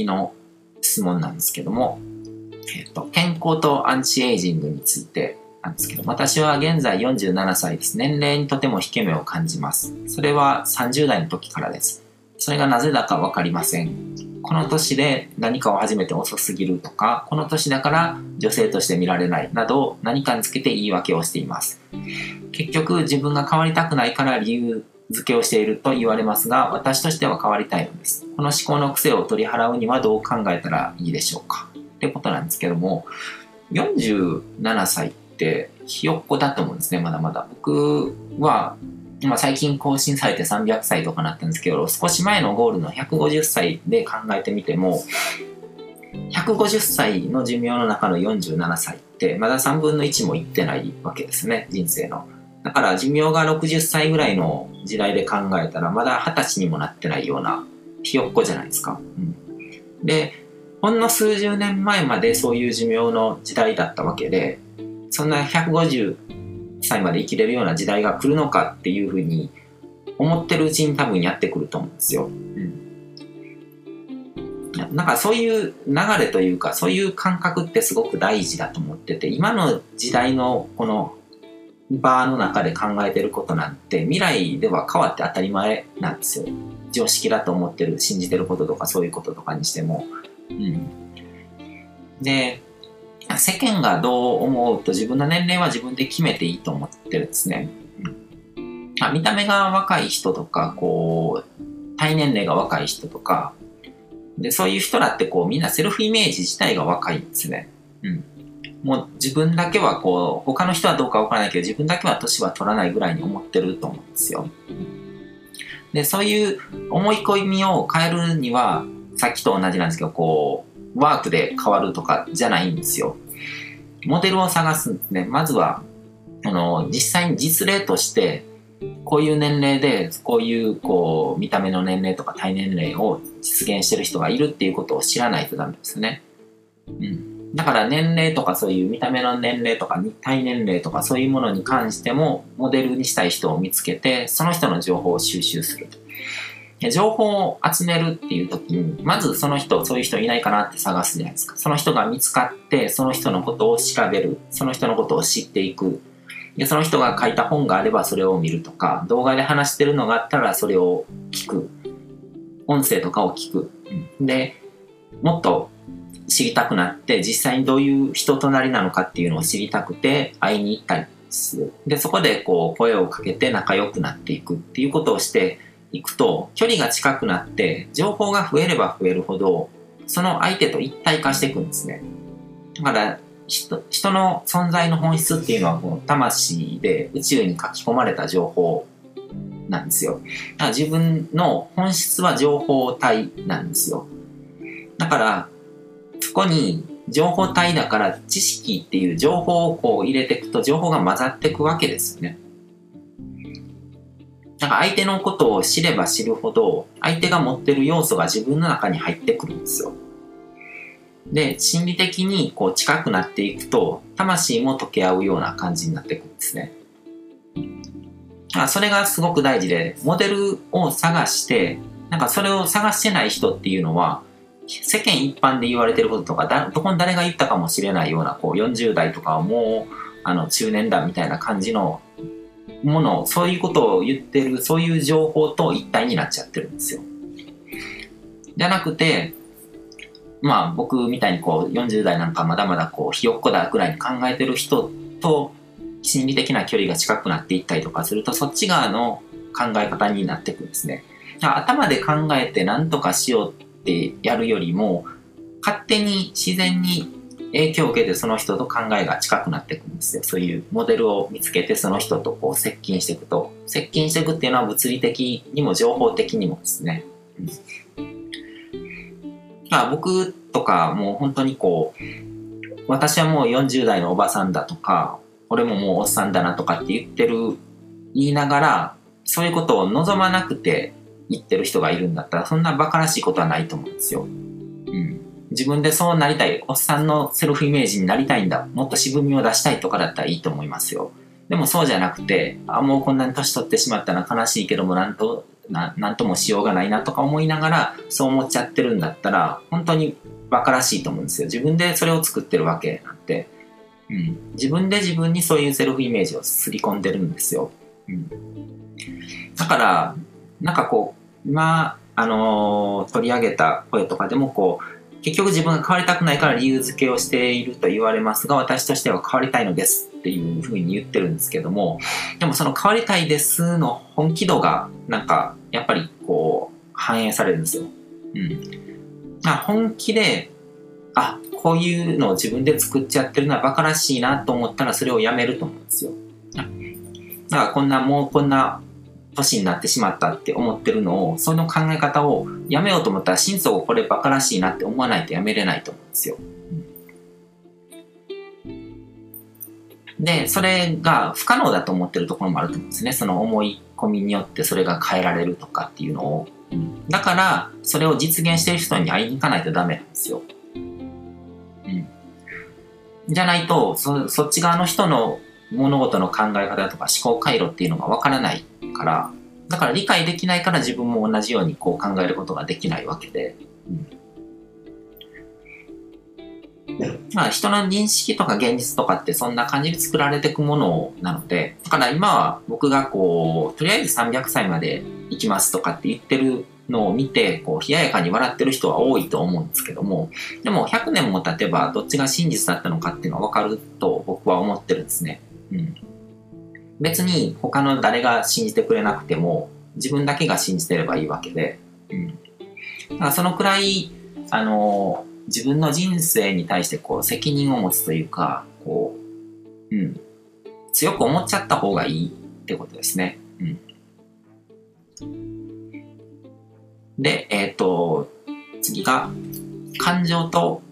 次の質問なんですけども、えっと、健康とアンチエイジングについてなんですけど、私は現在47歳です。年齢にとても引け目を感じます。それは30代の時からです。それがなぜだかわかりません。この年で何かを始めて遅すぎるとか、この年だから女性として見られないなど何かにつけて言い訳をしています。結局自分が変わりたくないから理由付けをしていると言われますが、私としては変わりたいのです。この思考の癖を取り払うにはどう考えたらいいでしょうか？ってことなんですけども、47歳ってひよっこだと思うんですね、まだまだ。僕は、まあ、最近更新されて300歳とかなったんですけど、少し前のゴールの150歳で考えてみても、150歳の寿命の中の47歳ってまだ3分の1もいってないわけですね、人生の。だから寿命が60歳ぐらいの時代で考えたらまだ20歳にもなってないようなひよっこじゃないですか。うん、で、ほんの数十年前までそういう寿命の時代だったわけで、そんな150歳まで生きれるような時代が来るのかっていうふうに思ってるうちに多分やってくると思うんですよ。うんなんかそういう流れというかそういう感覚ってすごく大事だと思ってて今の時代のこの場の中で考えてることなんて未来では変わって当たり前なんですよ。常識だと思ってる、信じてることとかそういうこととかにしても。うん。で、世間がどう思うと自分の年齢は自分で決めていいと思ってるんですね。うん、あ見た目が若い人とか、こう、体年齢が若い人とか、で、そういう人らってこうみんなセルフイメージ自体が若いんですね。うん。もう自分だけはこう、他の人はどうかわからないけど、自分だけは年は取らないぐらいに思ってると思うんですよ。で、そういう思い込みを変えるには、さっきと同じなんですけど、こう、ワークで変わるとかじゃないんですよ。モデルを探すんですね。まずは、あの、実際に実例として、こういう年齢で、こういう、こう、見た目の年齢とか体年齢を実現してる人がいるっていうことを知らないとダメですね。うん。だから年齢とかそういう見た目の年齢とか体年齢とかそういうものに関してもモデルにしたい人を見つけてその人の情報を収集すると。情報を集めるっていう時にまずその人そういう人いないかなって探すじゃないですか。その人が見つかってその人のことを調べるその人のことを知っていくでその人が書いた本があればそれを見るとか動画で話してるのがあったらそれを聞く音声とかを聞く。でもっと知りたくなって実際にどういう人となりなのかっていうのを知りたくて会いに行ったりする。でそこでこう声をかけて仲良くなっていくっていうことをしていくと距離が近くなって情報が増えれば増えるほどその相手と一体化していくんですね。だから人人の存在の本質っていうのはこう魂で宇宙に書き込まれた情報なんですよ。だから自分の本質は情報体なんですよ。だからそこに情報体だから知識っていう情報をこう入れていくと情報が混ざっていくわけですよね。なんか相手のことを知れば知るほど相手が持ってる要素が自分の中に入ってくるんですよ。で、心理的にこう近くなっていくと魂も溶け合うような感じになっていくんですね。あそれがすごく大事で、モデルを探して、なんかそれを探してない人っていうのは、世間一般で言われてることとかだどこに誰が言ったかもしれないようなこう40代とかはもうあの中年だみたいな感じのものそういうことを言ってるそういう情報と一体になっちゃってるんですよ。じゃなくてまあ僕みたいにこう40代なんかまだまだこうひよっこだぐらいに考えてる人と心理的な距離が近くなっていったりとかするとそっち側の考え方になっていくんですね。頭で考えて何とかしようってやるよりも勝手に自然に影響を受けてその人と考えが近くなっていくんですよ。そういうモデルを見つけてその人とこう接近していくと。接近していくっていうのは物理的にも情報的にもですね、うん、まあ僕とかもう本当にこう私はもう40代のおばさんだとか俺ももうおっさんだなとかって言ってる言いながらそういうことを望まなくて言ってる人がいるんだったら、そんな馬鹿らしいことはないと思うんですよ。うん。自分でそうなりたい、おっさんのセルフイメージになりたいんだ、もっと渋みを出したいとかだったらいいと思いますよ。でもそうじゃなくて、あ、もうこんなに年取ってしまったら悲しいけども、なんと、ななんともしようがないなとか思いながらそう思っちゃってるんだったら本当に馬鹿らしいと思うんですよ自分でそれを作ってるわけなんて、うん、自分で自分にそういうセルフイメージをすり込んでるんですよ、うん、だからなんかこう今あのー、取り上げた声とかでもこう結局自分が変わりたくないから理由付けをしていると言われますが私としては変わりたいのですっていうふうに言ってるんですけどもでもその変わりたいですの本気度がなんかやっぱりこう反映されるんですよ。うん。あ、本気であこういうのを自分で作っちゃってるのはバカらしいなと思ったらそれをやめると思うんですよ。だからこんなもうこんな年になってしまったって思ってるのをその考え方をやめようと思ったら心底これバカらしいなって思わないとやめれないと思うんですよ。で、それが不可能だと思ってるところもあると思うんですね。その思い込みによってそれが変えられるとかっていうのを。だから、それを実現してる人に会いに行かないとダメなんですよ。うん。じゃないと、そそっち側の人の物事の考え方とか思考回路っていうのがわからないから、だから理解できないから自分も同じようにこう考えることができないわけで。うんまあ、人の認識とか現実とかってそんな感じで作られていくものなので、だから今は僕がこう、とりあえず300歳まで行きますとかって言ってるのを見て、こう、冷ややかに笑ってる人は多いと思うんですけども、でも100年も経てばどっちが真実だったのかっていうのはわかると僕は思ってるんですね。うん。別に他の誰が信じてくれなくても、自分だけが信じてればいいわけで、うん。だからそのくらい、あの、自分の人生に対してこう責任を持つというか、こう、うん、強く思っちゃった方がいいってことですね。うん。で、えっ、ー、と、次が、感情と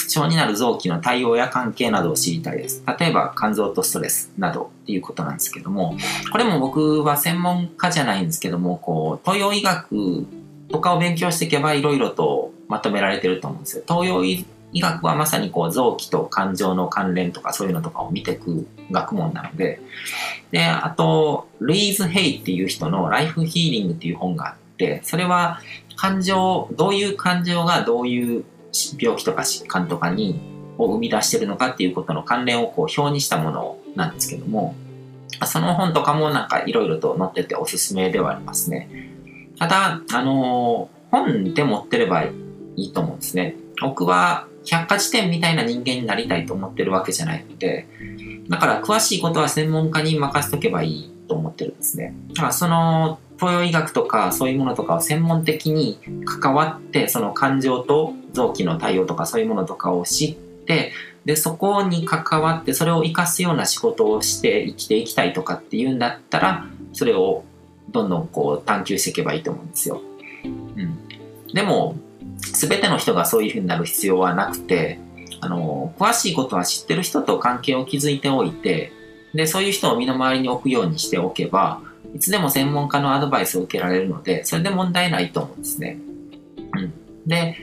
不調になる臓器の対応や関係などを知りたいです。例えば、肝臓とストレスなどっていうことなんですけども、これも僕は専門家じゃないんですけども、こう、東洋医学とかを勉強していけばいろいろとまとめられてると思うんですよ。東洋医学はまさにこう臓器と感情の関連とかそういうのとかを見ていく学問なので、で、あと、ルイーズ・ヘイっていう人のライフヒーリングっていう本があって、それは感情、どういう感情がどういう病気とか疾患とかにを生み出してるのかっていうことの関連をこう表にしたものなんですけども、その本とかもなんかいろいろと載ってておすすめではありますね。ただ、あのー、本で持ってればいいと思うんですね。僕は百科事典みたいな人間になりたいと思ってるわけじゃないので、だから詳しいことは専門家に任せとけばいいと思ってるんですね。だからその東洋医学とかそういうものとかを専門的に関わって、その感情と臓器の対応とかそういうものとかを知って、で、そこに関わってそれを活かすような仕事をして生きていきたいとかっていうんだったら、それをどんどんこう探求していけばいいと思うんですよ。うん。でも、全ての人がそういうふうになる必要はなくて、あの、詳しいことは知ってる人と関係を築いておいて、で、そういう人を身の回りに置くようにしておけば、いつでも専門家のアドバイスを受けられるので、それで問題ないと思うんですね。うん。で、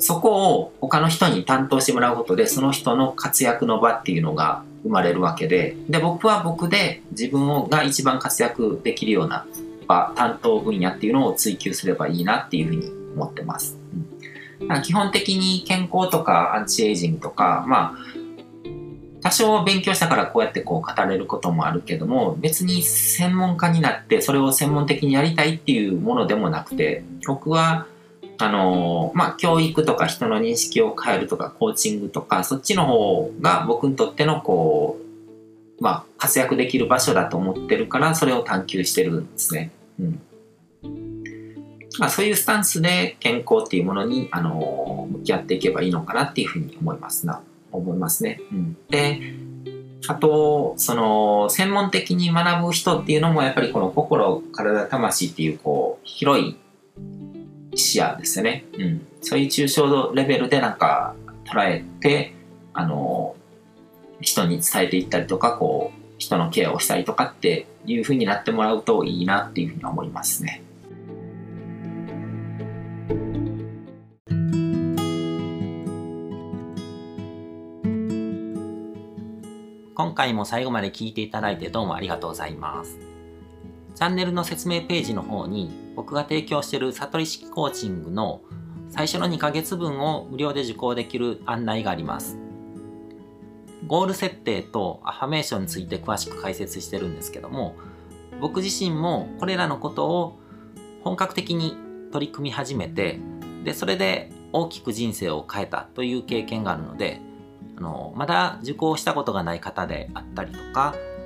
そこを他の人に担当してもらうことで、その人の活躍の場っていうのが生まれるわけで、で、僕は僕で自分が一番活躍できるような場、担当分野っていうのを追求すればいいなっていうふうに思ってます。うん基本的に健康とかアンチエイジングとか、まあ、多少勉強したからこうやってこう語れることもあるけども、別に専門家になってそれを専門的にやりたいっていうものでもなくて、僕は、あの、まあ、教育とか人の認識を変えるとか、コーチングとか、そっちの方が僕にとってのこう、まあ、活躍できる場所だと思ってるから、それを探求してるんですね。うん。まあ、そういうスタンスで健康っていうものに、あの向き合っていけばいいのかなっていうふうに思いますな、思いますね。うん、で、あと、その、専門的に学ぶ人っていうのも、やっぱりこの心、体、魂っていう、こう、広い視野ですよね。うん。そういう抽象度レベルでなんか捉えて、あの、人に伝えていったりとか、こう、人のケアをしたりとかっていうふうになってもらうといいなっていうふうに思いますね。今回も最後まで聞いていただいてどうもありがとうございます。チャンネルの説明ページの方に僕が提供している悟り式コーチングの最初の2ヶ月分を無料で受講できる案内があります。ゴール設定とアファメーションについて詳しく解説してるんですけども、僕自身もこれらのことを本格的に取り組み始めて、で、それで大きく人生を変えたという経験があるので、あの、まだ受講したことがない方であったりとか、